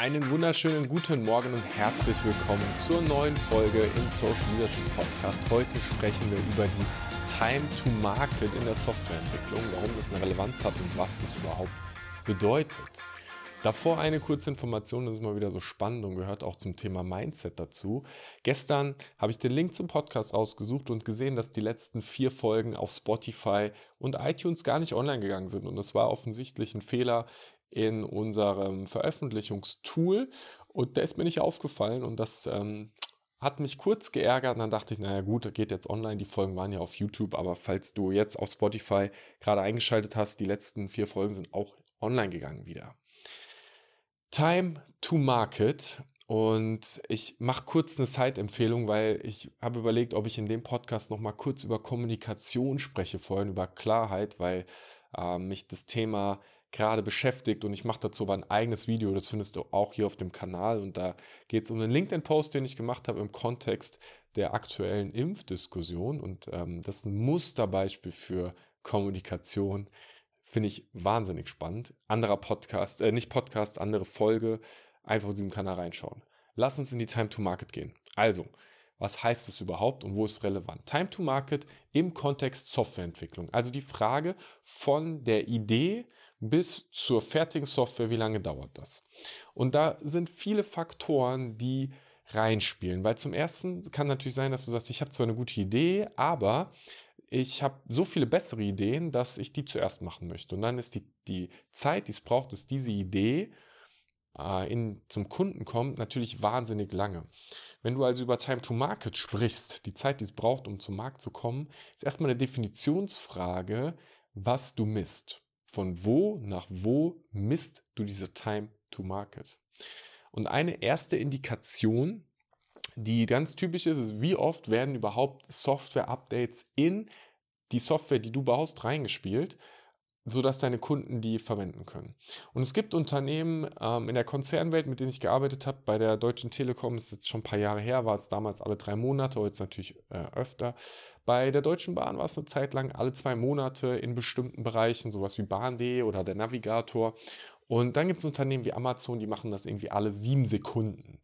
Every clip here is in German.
Einen wunderschönen guten Morgen und herzlich willkommen zur neuen Folge im Social Leadership Podcast. Heute sprechen wir über die Time to Market in der Softwareentwicklung, warum das eine Relevanz hat und was das überhaupt bedeutet. Davor eine kurze Information, das ist mal wieder so spannend und gehört auch zum Thema Mindset dazu. Gestern habe ich den Link zum Podcast ausgesucht und gesehen, dass die letzten vier Folgen auf Spotify und iTunes gar nicht online gegangen sind. Und das war offensichtlich ein Fehler in unserem Veröffentlichungstool. Und der ist mir nicht aufgefallen und das ähm, hat mich kurz geärgert. Und dann dachte ich, naja gut, geht jetzt online. Die Folgen waren ja auf YouTube, aber falls du jetzt auf Spotify gerade eingeschaltet hast, die letzten vier Folgen sind auch online gegangen wieder. Time to Market. Und ich mache kurz eine Side-Empfehlung, weil ich habe überlegt, ob ich in dem Podcast nochmal kurz über Kommunikation spreche, vorhin über Klarheit, weil äh, mich das Thema gerade beschäftigt und ich mache dazu aber ein eigenes Video, das findest du auch hier auf dem Kanal und da geht es um einen LinkedIn-Post, den ich gemacht habe im Kontext der aktuellen Impfdiskussion und ähm, das ist ein Musterbeispiel für Kommunikation Finde ich wahnsinnig spannend. Anderer Podcast, äh, nicht Podcast, andere Folge. Einfach in diesem Kanal reinschauen. Lass uns in die Time to Market gehen. Also, was heißt es überhaupt und wo ist relevant? Time to Market im Kontext Softwareentwicklung. Also die Frage von der Idee bis zur fertigen Software, wie lange dauert das? Und da sind viele Faktoren, die reinspielen. Weil zum ersten kann natürlich sein, dass du sagst, ich habe zwar eine gute Idee, aber ich habe so viele bessere Ideen, dass ich die zuerst machen möchte. Und dann ist die, die Zeit, die es braucht, dass diese Idee äh, in, zum Kunden kommt, natürlich wahnsinnig lange. Wenn du also über Time to Market sprichst, die Zeit, die es braucht, um zum Markt zu kommen, ist erstmal eine Definitionsfrage, was du misst. Von wo nach wo misst du diese Time to Market? Und eine erste Indikation, die ganz typisch ist, ist, wie oft werden überhaupt Software-Updates in die Software, die du baust, reingespielt, sodass deine Kunden die verwenden können. Und es gibt Unternehmen ähm, in der Konzernwelt, mit denen ich gearbeitet habe, bei der Deutschen Telekom, das ist jetzt schon ein paar Jahre her, war es damals alle drei Monate, heute natürlich äh, öfter. Bei der Deutschen Bahn war es eine Zeit lang alle zwei Monate in bestimmten Bereichen, sowas wie Bahn.de oder der Navigator. Und dann gibt es Unternehmen wie Amazon, die machen das irgendwie alle sieben Sekunden.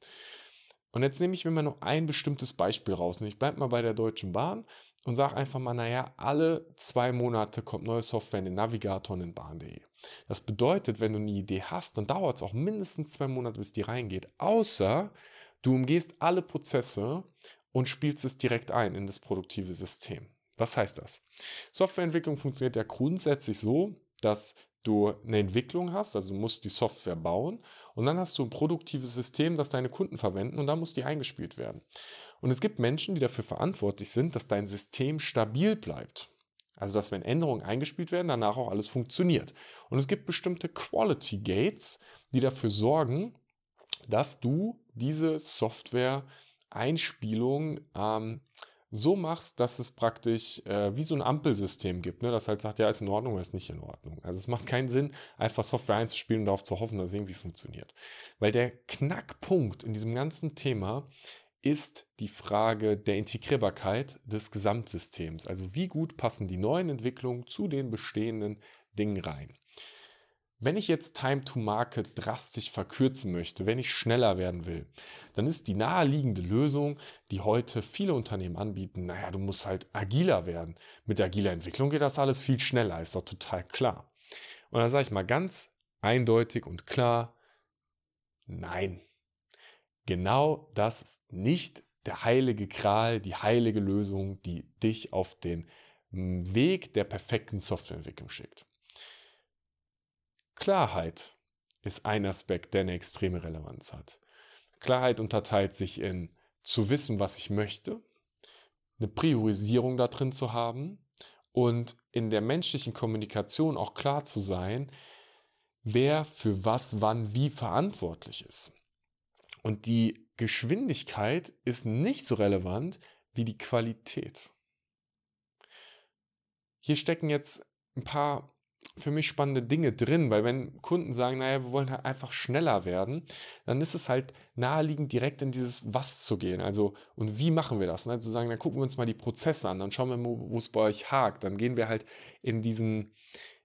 Und jetzt nehme ich mir mal nur ein bestimmtes Beispiel raus. Und ich bleibe mal bei der Deutschen Bahn und sage einfach mal, naja, alle zwei Monate kommt neue Software in den Navigator und in Bahn.de. Das bedeutet, wenn du eine Idee hast, dann dauert es auch mindestens zwei Monate, bis die reingeht. Außer du umgehst alle Prozesse und spielst es direkt ein in das produktive System. Was heißt das? Softwareentwicklung funktioniert ja grundsätzlich so, dass du eine Entwicklung hast, also du musst die Software bauen und dann hast du ein produktives System, das deine Kunden verwenden und da muss die eingespielt werden. Und es gibt Menschen, die dafür verantwortlich sind, dass dein System stabil bleibt. Also dass wenn Änderungen eingespielt werden, danach auch alles funktioniert. Und es gibt bestimmte Quality Gates, die dafür sorgen, dass du diese Software Einspielung ähm, so machst, dass es praktisch äh, wie so ein Ampelsystem gibt, ne? das halt sagt, ja, ist in Ordnung oder ist nicht in Ordnung. Also es macht keinen Sinn, einfach Software einzuspielen und darauf zu hoffen, dass es irgendwie funktioniert. Weil der Knackpunkt in diesem ganzen Thema ist die Frage der Integrierbarkeit des Gesamtsystems. Also wie gut passen die neuen Entwicklungen zu den bestehenden Dingen rein. Wenn ich jetzt Time to Market drastisch verkürzen möchte, wenn ich schneller werden will, dann ist die naheliegende Lösung, die heute viele Unternehmen anbieten, naja, du musst halt agiler werden. Mit agiler Entwicklung geht das alles viel schneller, ist doch total klar. Und dann sage ich mal ganz eindeutig und klar, nein. Genau das ist nicht der heilige Kral, die heilige Lösung, die dich auf den Weg der perfekten Softwareentwicklung schickt. Klarheit ist ein Aspekt, der eine extreme Relevanz hat. Klarheit unterteilt sich in zu wissen, was ich möchte, eine Priorisierung da drin zu haben und in der menschlichen Kommunikation auch klar zu sein, wer für was, wann, wie verantwortlich ist. Und die Geschwindigkeit ist nicht so relevant wie die Qualität. Hier stecken jetzt ein paar für mich spannende Dinge drin, weil wenn Kunden sagen, naja, wir wollen halt einfach schneller werden, dann ist es halt naheliegend, direkt in dieses Was zu gehen. Also, und wie machen wir das? Ne? Zu sagen, dann gucken wir uns mal die Prozesse an, dann schauen wir mal, wo es bei euch hakt. Dann gehen wir halt in diesen,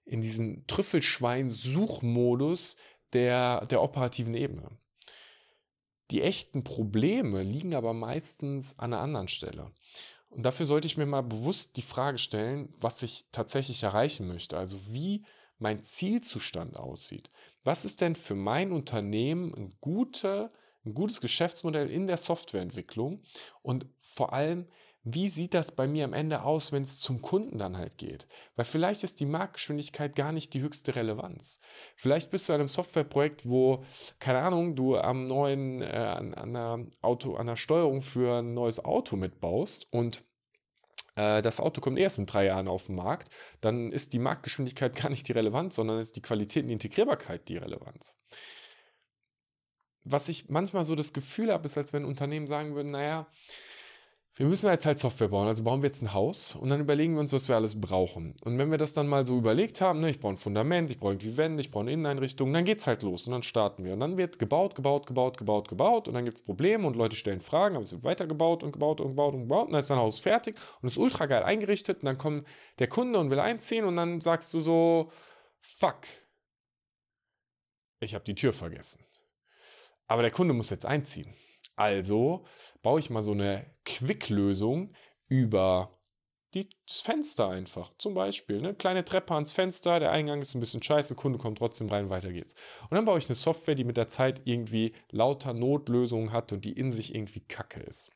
in diesen Trüffelschwein-Suchmodus der, der operativen Ebene. Die echten Probleme liegen aber meistens an einer anderen Stelle. Und dafür sollte ich mir mal bewusst die Frage stellen, was ich tatsächlich erreichen möchte. Also wie mein Zielzustand aussieht. Was ist denn für mein Unternehmen ein, gute, ein gutes Geschäftsmodell in der Softwareentwicklung? Und vor allem, wie sieht das bei mir am Ende aus, wenn es zum Kunden dann halt geht? Weil vielleicht ist die Marktgeschwindigkeit gar nicht die höchste Relevanz. Vielleicht bist du in einem Softwareprojekt, wo, keine Ahnung, du am neuen, äh, an, an, einer Auto, an einer Steuerung für ein neues Auto mitbaust und äh, das Auto kommt erst in drei Jahren auf den Markt, dann ist die Marktgeschwindigkeit gar nicht die Relevanz, sondern ist die Qualität und die Integrierbarkeit die Relevanz. Was ich manchmal so das Gefühl habe, ist, als wenn Unternehmen sagen würden, naja, wir müssen jetzt halt Software bauen. Also bauen wir jetzt ein Haus und dann überlegen wir uns, was wir alles brauchen. Und wenn wir das dann mal so überlegt haben, ne, ich brauche ein Fundament, ich brauche irgendwie Wände, ich brauche eine Inneneinrichtung, dann geht es halt los und dann starten wir. Und dann wird gebaut, gebaut, gebaut, gebaut, gebaut und dann gibt es Probleme und Leute stellen Fragen, aber es wird weiter gebaut und gebaut und gebaut und gebaut und dann ist dein Haus fertig und ist ultra geil eingerichtet und dann kommt der Kunde und will einziehen und dann sagst du so, fuck, ich habe die Tür vergessen. Aber der Kunde muss jetzt einziehen. Also baue ich mal so eine Quick-Lösung über das Fenster einfach. Zum Beispiel eine kleine Treppe ans Fenster, der Eingang ist ein bisschen scheiße, Kunde kommt trotzdem rein, weiter geht's. Und dann baue ich eine Software, die mit der Zeit irgendwie lauter Notlösungen hat und die in sich irgendwie kacke ist.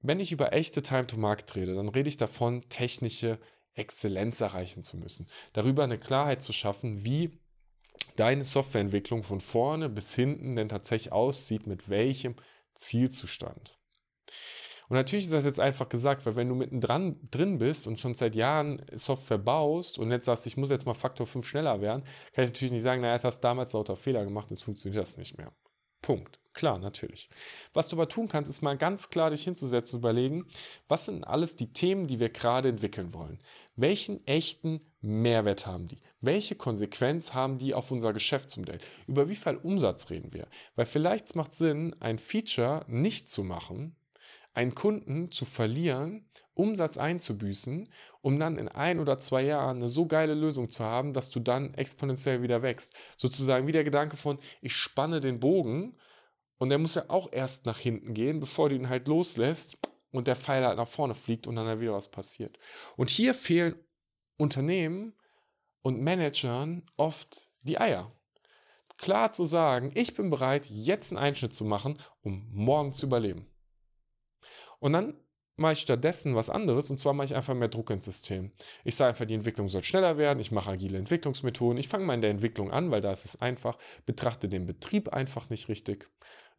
Wenn ich über echte Time-to-Market rede, dann rede ich davon, technische Exzellenz erreichen zu müssen. Darüber eine Klarheit zu schaffen, wie deine Softwareentwicklung von vorne bis hinten denn tatsächlich aussieht, mit welchem Zielzustand. Und natürlich ist das jetzt einfach gesagt, weil wenn du mittendran drin bist und schon seit Jahren Software baust und jetzt sagst, ich muss jetzt mal Faktor 5 schneller werden, kann ich natürlich nicht sagen, naja, es hast damals lauter Fehler gemacht, jetzt funktioniert das nicht mehr. Punkt. Klar, natürlich. Was du aber tun kannst, ist mal ganz klar dich hinzusetzen und überlegen, was sind alles die Themen, die wir gerade entwickeln wollen? Welchen echten Mehrwert haben die? Welche Konsequenz haben die auf unser Geschäftsmodell? Über wie viel Umsatz reden wir? Weil vielleicht macht Sinn, ein Feature nicht zu machen, einen Kunden zu verlieren, Umsatz einzubüßen, um dann in ein oder zwei Jahren eine so geile Lösung zu haben, dass du dann exponentiell wieder wächst. Sozusagen wie der Gedanke von, ich spanne den Bogen und der muss ja auch erst nach hinten gehen, bevor du ihn halt loslässt und der Pfeil halt nach vorne fliegt und dann halt wieder was passiert. Und hier fehlen Unternehmen und Managern oft die Eier. Klar zu sagen, ich bin bereit, jetzt einen Einschnitt zu machen, um morgen zu überleben. Und dann mache ich stattdessen was anderes und zwar mache ich einfach mehr Druck ins System. Ich sage einfach, die Entwicklung soll schneller werden, ich mache agile Entwicklungsmethoden, ich fange mal in der Entwicklung an, weil da ist es einfach, betrachte den Betrieb einfach nicht richtig.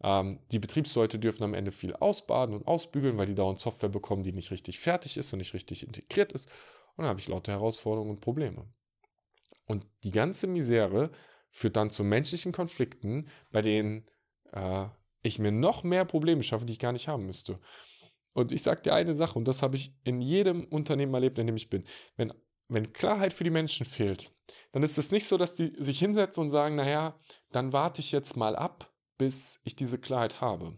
Ähm, die Betriebsleute dürfen am Ende viel ausbaden und ausbügeln, weil die dauernd Software bekommen, die nicht richtig fertig ist und nicht richtig integriert ist. Und dann habe ich lauter Herausforderungen und Probleme. Und die ganze Misere führt dann zu menschlichen Konflikten, bei denen äh, ich mir noch mehr Probleme schaffe, die ich gar nicht haben müsste. Und ich sage dir eine Sache, und das habe ich in jedem Unternehmen erlebt, in dem ich bin. Wenn, wenn Klarheit für die Menschen fehlt, dann ist es nicht so, dass die sich hinsetzen und sagen, naja, dann warte ich jetzt mal ab, bis ich diese Klarheit habe.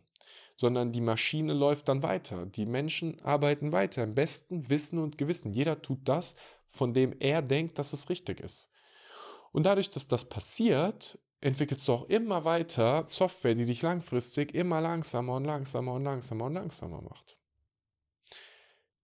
Sondern die Maschine läuft dann weiter. Die Menschen arbeiten weiter im besten Wissen und Gewissen. Jeder tut das, von dem er denkt, dass es richtig ist. Und dadurch, dass das passiert, entwickelst du auch immer weiter Software, die dich langfristig immer langsamer und langsamer und langsamer und langsamer macht.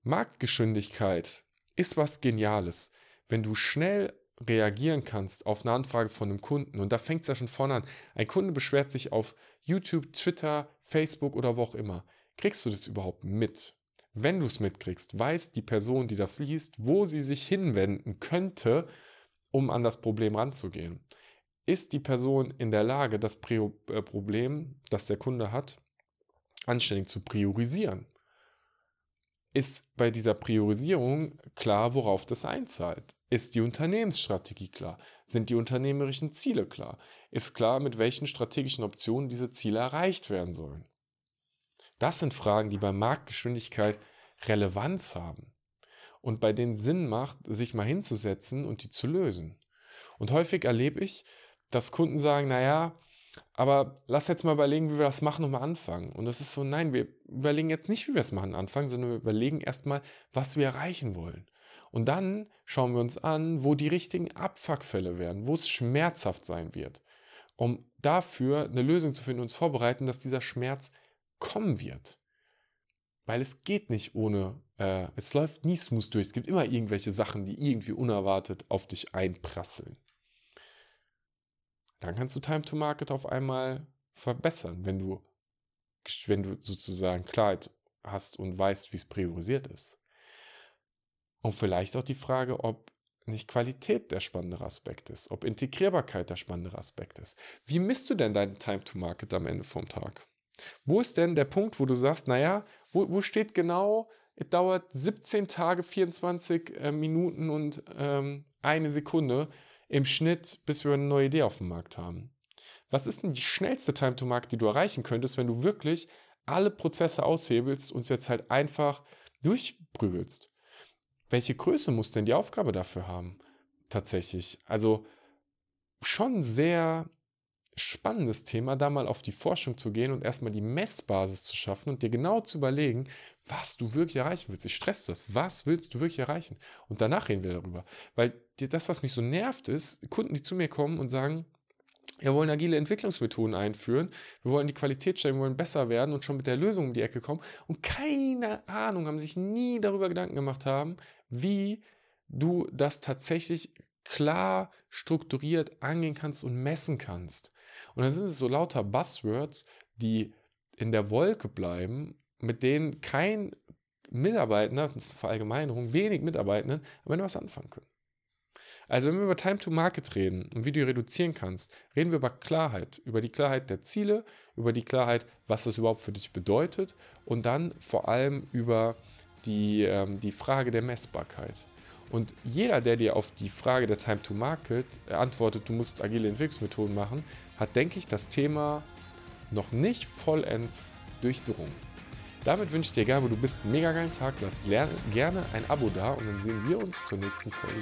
Marktgeschwindigkeit ist was Geniales. Wenn du schnell reagieren kannst auf eine Anfrage von einem Kunden, und da fängt es ja schon vorne an, ein Kunde beschwert sich auf YouTube, Twitter, Facebook oder wo auch immer, kriegst du das überhaupt mit? Wenn du es mitkriegst, weiß die Person, die das liest, wo sie sich hinwenden könnte, um an das Problem ranzugehen. Ist die Person in der Lage, das äh, Problem, das der Kunde hat, anständig zu priorisieren? Ist bei dieser Priorisierung klar, worauf das einzahlt? Ist die Unternehmensstrategie klar? Sind die unternehmerischen Ziele klar? Ist klar, mit welchen strategischen Optionen diese Ziele erreicht werden sollen? Das sind Fragen, die bei Marktgeschwindigkeit Relevanz haben und bei denen Sinn macht, sich mal hinzusetzen und die zu lösen. Und häufig erlebe ich, dass Kunden sagen, naja, aber lass jetzt mal überlegen, wie wir das machen und mal anfangen. Und es ist so, nein, wir überlegen jetzt nicht, wie wir es machen anfangen, sondern wir überlegen erstmal, was wir erreichen wollen. Und dann schauen wir uns an, wo die richtigen Abfuckfälle werden, wo es schmerzhaft sein wird. um dafür eine Lösung zu finden und uns vorbereiten, dass dieser Schmerz kommen wird. Weil es geht nicht ohne, äh, es läuft nie smooth durch. Es gibt immer irgendwelche Sachen, die irgendwie unerwartet auf dich einprasseln. Dann kannst du Time to Market auf einmal verbessern, wenn du, wenn du sozusagen Klarheit hast und weißt, wie es priorisiert ist. Und vielleicht auch die Frage, ob nicht Qualität der spannendere Aspekt ist, ob Integrierbarkeit der spannendere Aspekt ist. Wie misst du denn deinen Time to Market am Ende vom Tag? Wo ist denn der Punkt, wo du sagst, naja, wo, wo steht genau, es dauert 17 Tage, 24 äh, Minuten und ähm, eine Sekunde im Schnitt, bis wir eine neue Idee auf dem Markt haben? Was ist denn die schnellste Time to Market, die du erreichen könntest, wenn du wirklich alle Prozesse aushebelst und es jetzt halt einfach durchprügelst? welche Größe muss denn die Aufgabe dafür haben? Tatsächlich. Also schon sehr spannendes Thema, da mal auf die Forschung zu gehen und erstmal die Messbasis zu schaffen und dir genau zu überlegen, was du wirklich erreichen willst. Ich stress das. Was willst du wirklich erreichen? Und danach reden wir darüber. Weil das, was mich so nervt, ist, Kunden, die zu mir kommen und sagen, wir wollen agile Entwicklungsmethoden einführen, wir wollen die Qualität steigen, wir wollen besser werden und schon mit der Lösung um die Ecke kommen und keine Ahnung, haben sich nie darüber Gedanken gemacht haben, wie du das tatsächlich klar strukturiert angehen kannst und messen kannst. Und dann sind es so lauter Buzzwords, die in der Wolke bleiben, mit denen kein Mitarbeiter, das ist eine Verallgemeinerung, wenig Mitarbeitenden, am Ende was anfangen können. Also wenn wir über Time to Market reden und wie du reduzieren kannst, reden wir über Klarheit, über die Klarheit der Ziele, über die Klarheit, was das überhaupt für dich bedeutet und dann vor allem über die, ähm, die Frage der Messbarkeit. Und jeder, der dir auf die Frage der Time to Market antwortet, du musst agile Entwicklungsmethoden machen, hat, denke ich, das Thema noch nicht vollends durchdrungen. Damit wünsche ich dir, wo du bist, einen mega geilen Tag. Lass gerne ein Abo da und dann sehen wir uns zur nächsten Folge.